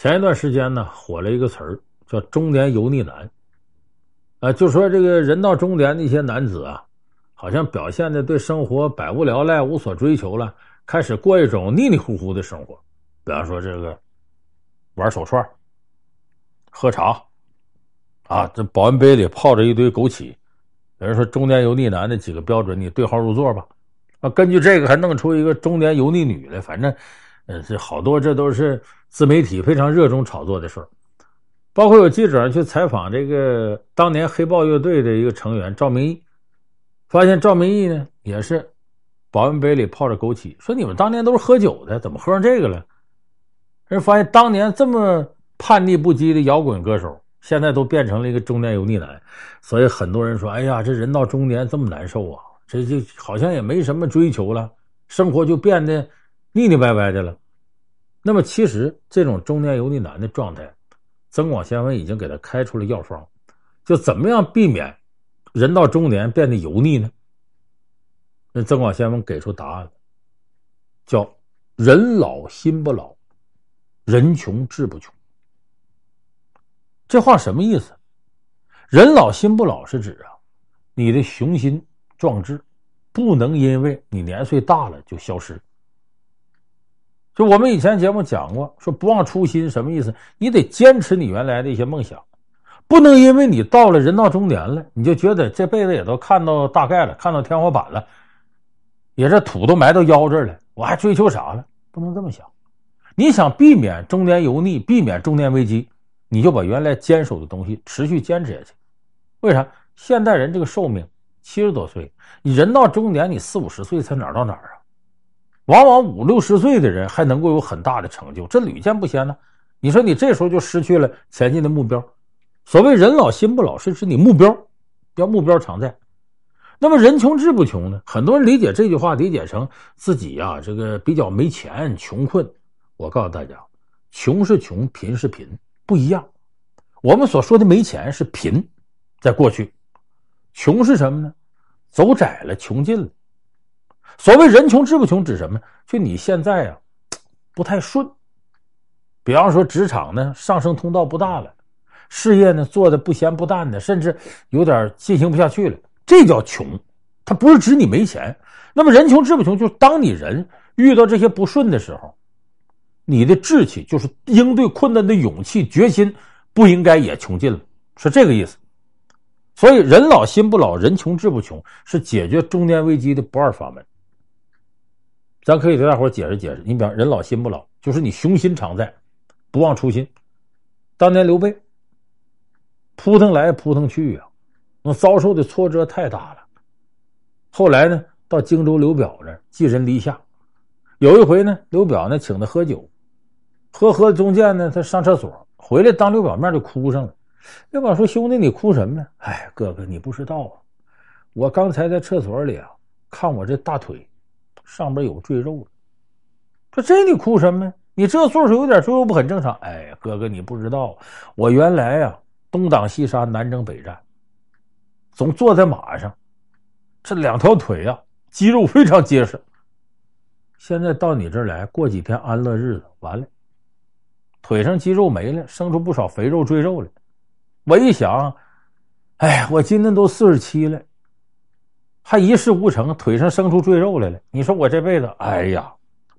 前一段时间呢，火了一个词儿，叫“中年油腻男”。啊，就说这个人到中年的一些男子啊，好像表现的对生活百无聊赖、无所追求了，开始过一种腻腻乎乎的生活。比方说，这个玩手串、喝茶，啊，这保温杯里泡着一堆枸杞。有人说“中年油腻男”的几个标准，你对号入座吧。啊，根据这个还弄出一个“中年油腻女”来，反正，呃，这好多这都是自媒体非常热衷炒作的事儿。包括有记者去采访这个当年黑豹乐队的一个成员赵明义，发现赵明义呢也是保温杯里泡着枸杞，说你们当年都是喝酒的，怎么喝上这个了？人发现当年这么叛逆不羁的摇滚歌手，现在都变成了一个中年油腻男，所以很多人说：“哎呀，这人到中年这么难受啊，这就好像也没什么追求了，生活就变得腻腻歪歪的了。”那么，其实这种中年油腻男的状态。增广贤文已经给他开出了药方，就怎么样避免人到中年变得油腻呢？那增广贤文给出答案，叫“人老心不老，人穷志不穷”。这话什么意思？“人老心不老”是指啊，你的雄心壮志不能因为你年岁大了就消失。就我们以前节目讲过，说不忘初心什么意思？你得坚持你原来的一些梦想，不能因为你到了人到中年了，你就觉得这辈子也都看到大概了，看到天花板了，也这土都埋到腰这儿了，我还追求啥了？不能这么想。你想避免中年油腻，避免中年危机，你就把原来坚守的东西持续坚持下去。为啥？现代人这个寿命七十多岁，你人到中年，你四五十岁才哪儿到哪儿啊？往往五六十岁的人还能够有很大的成就，这屡见不鲜呢。你说你这时候就失去了前进的目标。所谓“人老心不老”，是指你目标要目标常在。那么“人穷志不穷”呢？很多人理解这句话理解成自己呀、啊，这个比较没钱、穷困。我告诉大家，穷是穷，贫是贫，不一样。我们所说的没钱是贫，在过去，穷是什么呢？走窄了，穷尽了。所谓人穷志不穷，指什么？就你现在、啊，不太顺。比方说，职场呢上升通道不大了，事业呢做的不咸不淡的，甚至有点进行不下去了，这叫穷。它不是指你没钱。那么人穷志不穷，就是当你人遇到这些不顺的时候，你的志气，就是应对困难的勇气、决心，不应该也穷尽了，是这个意思。所以，人老心不老，人穷志不穷，是解决中年危机的不二法门。咱可以给大伙解释解释，你比方人老心不老，就是你雄心常在，不忘初心。当年刘备扑腾来扑腾去啊，那遭受的挫折太大了。后来呢，到荆州刘表这寄人篱下。有一回呢，刘表呢请他喝酒，喝喝中间呢，他上厕所回来，当刘表面就哭上了。刘表说：“兄弟，你哭什么呢？”哎，哥哥，你不知道啊，我刚才在厕所里啊，看我这大腿。上边有赘肉了，说这你哭什么呀？你这岁数有点赘肉不很正常？哎，哥哥你不知道，我原来呀、东挡西杀南征北战，总坐在马上，这两条腿啊肌肉非常结实。现在到你这儿来，过几天安乐日子，完了，腿上肌肉没了，生出不少肥肉赘肉来。我一想，哎，我今年都四十七了。他一事无成，腿上生出赘肉来了。你说我这辈子，哎呀，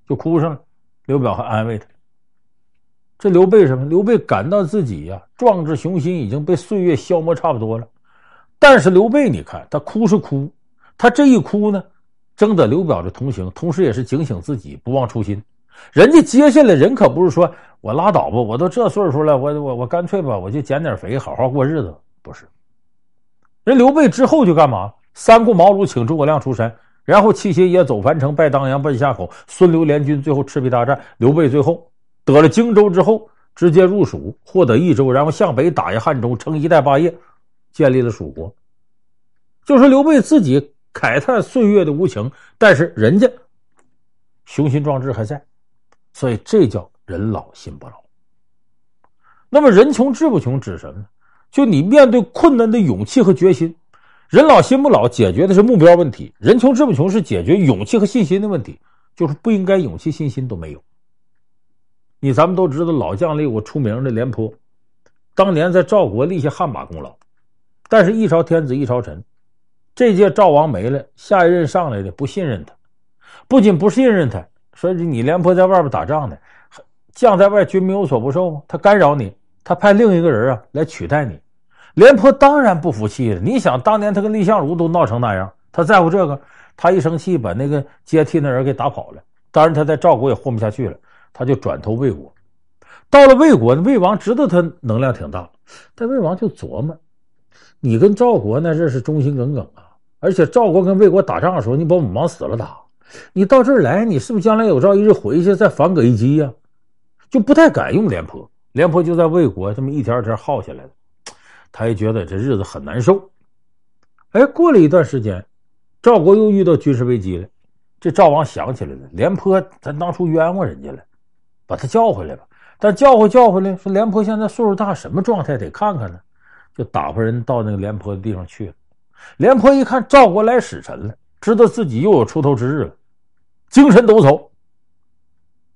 就哭上了。刘表还安慰他。这刘备什么？刘备感到自己呀、壮志雄心已经被岁月消磨差不多了。但是刘备，你看他哭是哭，他这一哭呢，征得刘表的同情，同时也是警醒自己不忘初心。人家接下来人可不是说我拉倒吧，我都这岁数了，我我我干脆吧，我就减点肥，好好过日子。不是，人刘备之后就干嘛？三顾茅庐请诸葛亮出山，然后弃邪也走樊城，拜当阳，奔夏口，孙刘联军，最后赤壁大战。刘备最后得了荆州之后，直接入蜀，获得益州，然后向北打压汉中，成一代霸业，建立了蜀国。就是刘备自己慨叹岁月的无情，但是人家雄心壮志还在，所以这叫人老心不老。那么人穷志不穷指什么呢？就你面对困难的勇气和决心。人老心不老，解决的是目标问题；人穷志不穷，是解决勇气和信心的问题。就是不应该勇气、信心都没有。你咱们都知道，老将里有个出名的廉颇，当年在赵国立下汗马功劳。但是，一朝天子一朝臣，这届赵王没了，下一任上来的不信任他，不仅不信任他，说你廉颇在外边打仗呢，将在外，军民有所不受，他干扰你，他派另一个人啊来取代你。廉颇当然不服气了。你想，当年他跟蔺相如都闹成那样，他在乎这个？他一生气，把那个接替那人给打跑了。当然，他在赵国也混不下去了，他就转投魏国。到了魏国，魏王知道他能量挺大，但魏王就琢磨：你跟赵国那这是忠心耿耿啊，而且赵国跟魏国打仗的时候，你把我们往死了打，你到这儿来，你是不是将来有朝一日回去再反戈一击呀？就不太敢用廉颇。廉颇就在魏国这么一天一天耗下来了。他也觉得这日子很难受。哎，过了一段时间，赵国又遇到军事危机了。这赵王想起来了，廉颇咱当初冤枉人家了，把他叫回来吧。但叫回叫回来，说廉颇现在岁数大，什么状态得看看呢？就打发人到那个廉颇的地方去了。廉颇一看赵国来使臣了，知道自己又有出头之日了，精神抖擞，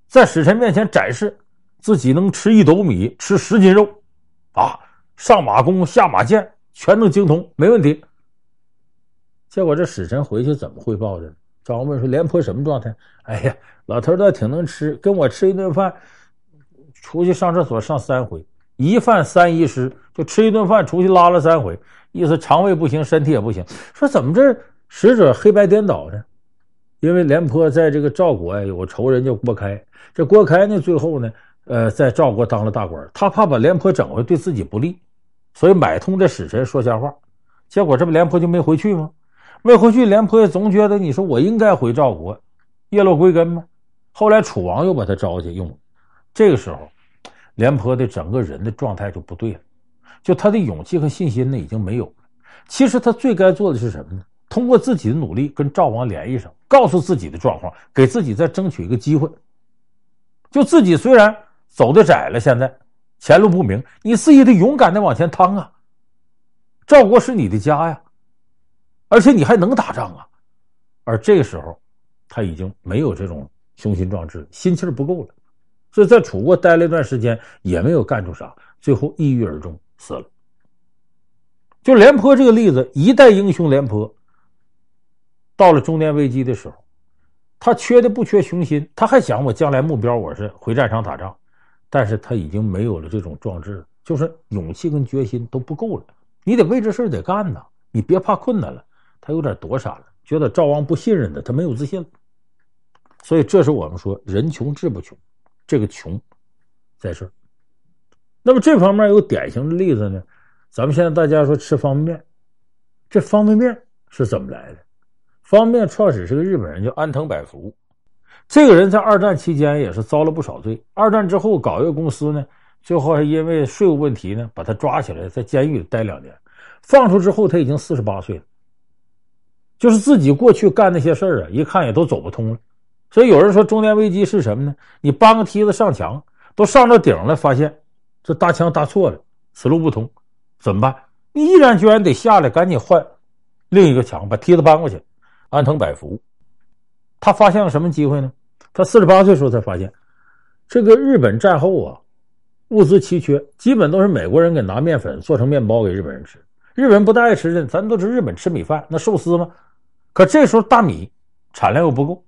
在使臣面前展示自己能吃一斗米，吃十斤肉，啊！上马弓，下马箭，全能精通，没问题。结果这使臣回去怎么汇报的？赵王问说：“廉颇什么状态？”哎呀，老头倒挺能吃，跟我吃一顿饭，出去上厕所上三回，一饭三遗失，就吃一顿饭出去拉了三回，意思肠胃不行，身体也不行。说怎么这使者黑白颠倒呢？因为廉颇在这个赵国呀有个仇人叫郭开，这郭开呢最后呢，呃，在赵国当了大官，他怕把廉颇整回对自己不利。所以买通这使臣说瞎话，结果这不廉颇就没回去吗？没回去，廉颇也总觉得你说我应该回赵国，叶落归根吗？后来楚王又把他招去用，这个时候，廉颇的整个人的状态就不对了，就他的勇气和信心呢已经没有了。其实他最该做的是什么呢？通过自己的努力跟赵王联系上，告诉自己的状况，给自己再争取一个机会。就自己虽然走的窄了，现在。前路不明，你自己得勇敢的往前趟啊！赵国是你的家呀，而且你还能打仗啊。而这个时候，他已经没有这种雄心壮志，心气不够了，所以在楚国待了一段时间，也没有干出啥，最后抑郁而终，死了。就廉颇这个例子，一代英雄廉颇，到了中年危机的时候，他缺的不缺雄心，他还想我将来目标我是回战场打仗。但是他已经没有了这种壮志，就是勇气跟决心都不够了。你得为这事得干呐，你别怕困难了。他有点躲闪了，觉得赵王不信任他，他没有自信了。所以这是我们说人穷志不穷，这个穷在这儿。那么这方面有典型的例子呢？咱们现在大家说吃方便面，这方便面是怎么来的？方便面创始是个日本人，叫安藤百福。这个人在二战期间也是遭了不少罪。二战之后搞一个公司呢，最后还因为税务问题呢，把他抓起来，在监狱里待两年。放出之后，他已经四十八岁了。就是自己过去干那些事儿啊，一看也都走不通了。所以有人说，中年危机是什么呢？你搬个梯子上墙，都上到顶了，发现这搭墙搭错了，此路不通，怎么办？你毅然决然得下来，赶紧换另一个墙，把梯子搬过去。安藤百福。他发现了什么机会呢？他四十八岁时候才发现，这个日本战后啊，物资奇缺，基本都是美国人给拿面粉做成面包给日本人吃。日本人不大爱吃的，咱都知日本吃米饭，那寿司吗？可这时候大米产量又不够，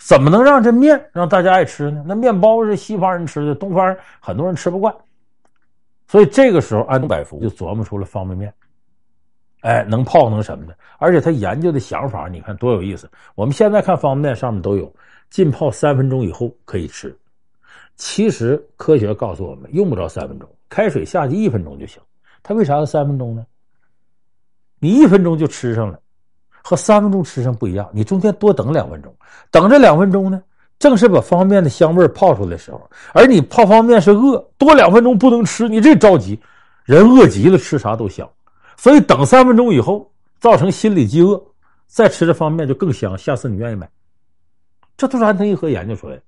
怎么能让这面让大家爱吃呢？那面包是西方人吃的，东方人很多人吃不惯，所以这个时候安藤百福就琢磨出了方便面。哎，能泡能什么的，而且他研究的想法，你看多有意思。我们现在看方便面上面都有浸泡三分钟以后可以吃，其实科学告诉我们用不着三分钟，开水下去一分钟就行。他为啥要三分钟呢？你一分钟就吃上了，和三分钟吃上不一样。你中间多等两分钟，等这两分钟呢，正是把方便面的香味泡出来的时候。而你泡方便面是饿，多两分钟不能吃，你这着急，人饿极了吃啥都香。所以等三分钟以后，造成心理饥饿，再吃这方便面就更香。下次你愿意买，这都是安藤一和研究出来的。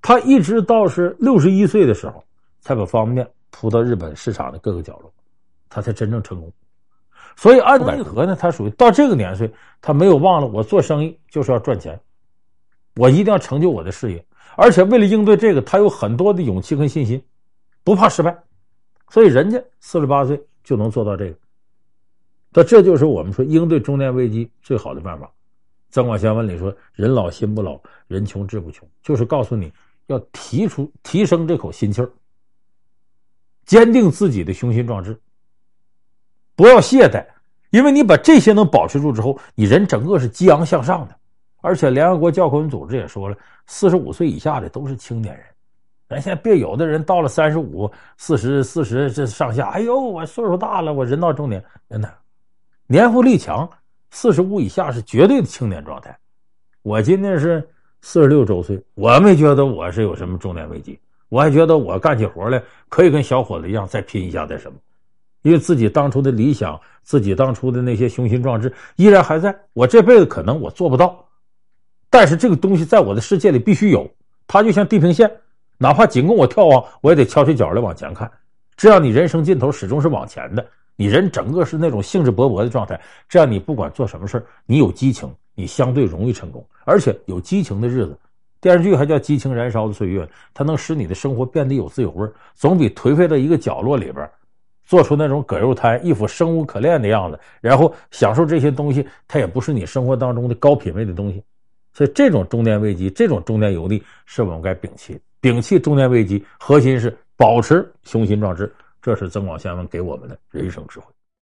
他一直到是六十一岁的时候，才把方便面铺到日本市场的各个角落，他才真正成功。所以安藤一和呢，他属于到这个年岁，他没有忘了我做生意就是要赚钱，我一定要成就我的事业。而且为了应对这个，他有很多的勇气跟信心，不怕失败，所以人家四十八岁就能做到这个。那这就是我们说应对中年危机最好的办法。《增广贤文》里说：“人老心不老，人穷志不穷。”就是告诉你要提出提升这口心气儿，坚定自己的雄心壮志，不要懈怠，因为你把这些能保持住之后，你人整个是激昂向上的。而且联合国教科文组织也说了，四十五岁以下的都是青年人。咱现在别有的人到了三十五、四十、四十这上下，哎呦，我岁数大了，我人到中年，真的。年富力强，四十五以下是绝对的青年状态。我今年是四十六周岁，我没觉得我是有什么中年危机，我还觉得我干起活来可以跟小伙子一样再拼一下再什么，因为自己当初的理想，自己当初的那些雄心壮志依然还在。我这辈子可能我做不到，但是这个东西在我的世界里必须有。它就像地平线，哪怕仅供我眺望，我也得翘起脚来往前看。这样你人生尽头始终是往前的。你人整个是那种兴致勃勃的状态，这样你不管做什么事你有激情，你相对容易成功。而且有激情的日子，电视剧还叫《激情燃烧的岁月》，它能使你的生活变得有滋有味，总比颓废在一个角落里边，做出那种葛优瘫、一副生无可恋的样子，然后享受这些东西，它也不是你生活当中的高品位的东西。所以，这种中年危机，这种中年油腻，是我们该摒弃。摒弃中年危机，核心是保持雄心壮志。这是《增广贤文》给我们的人生智慧。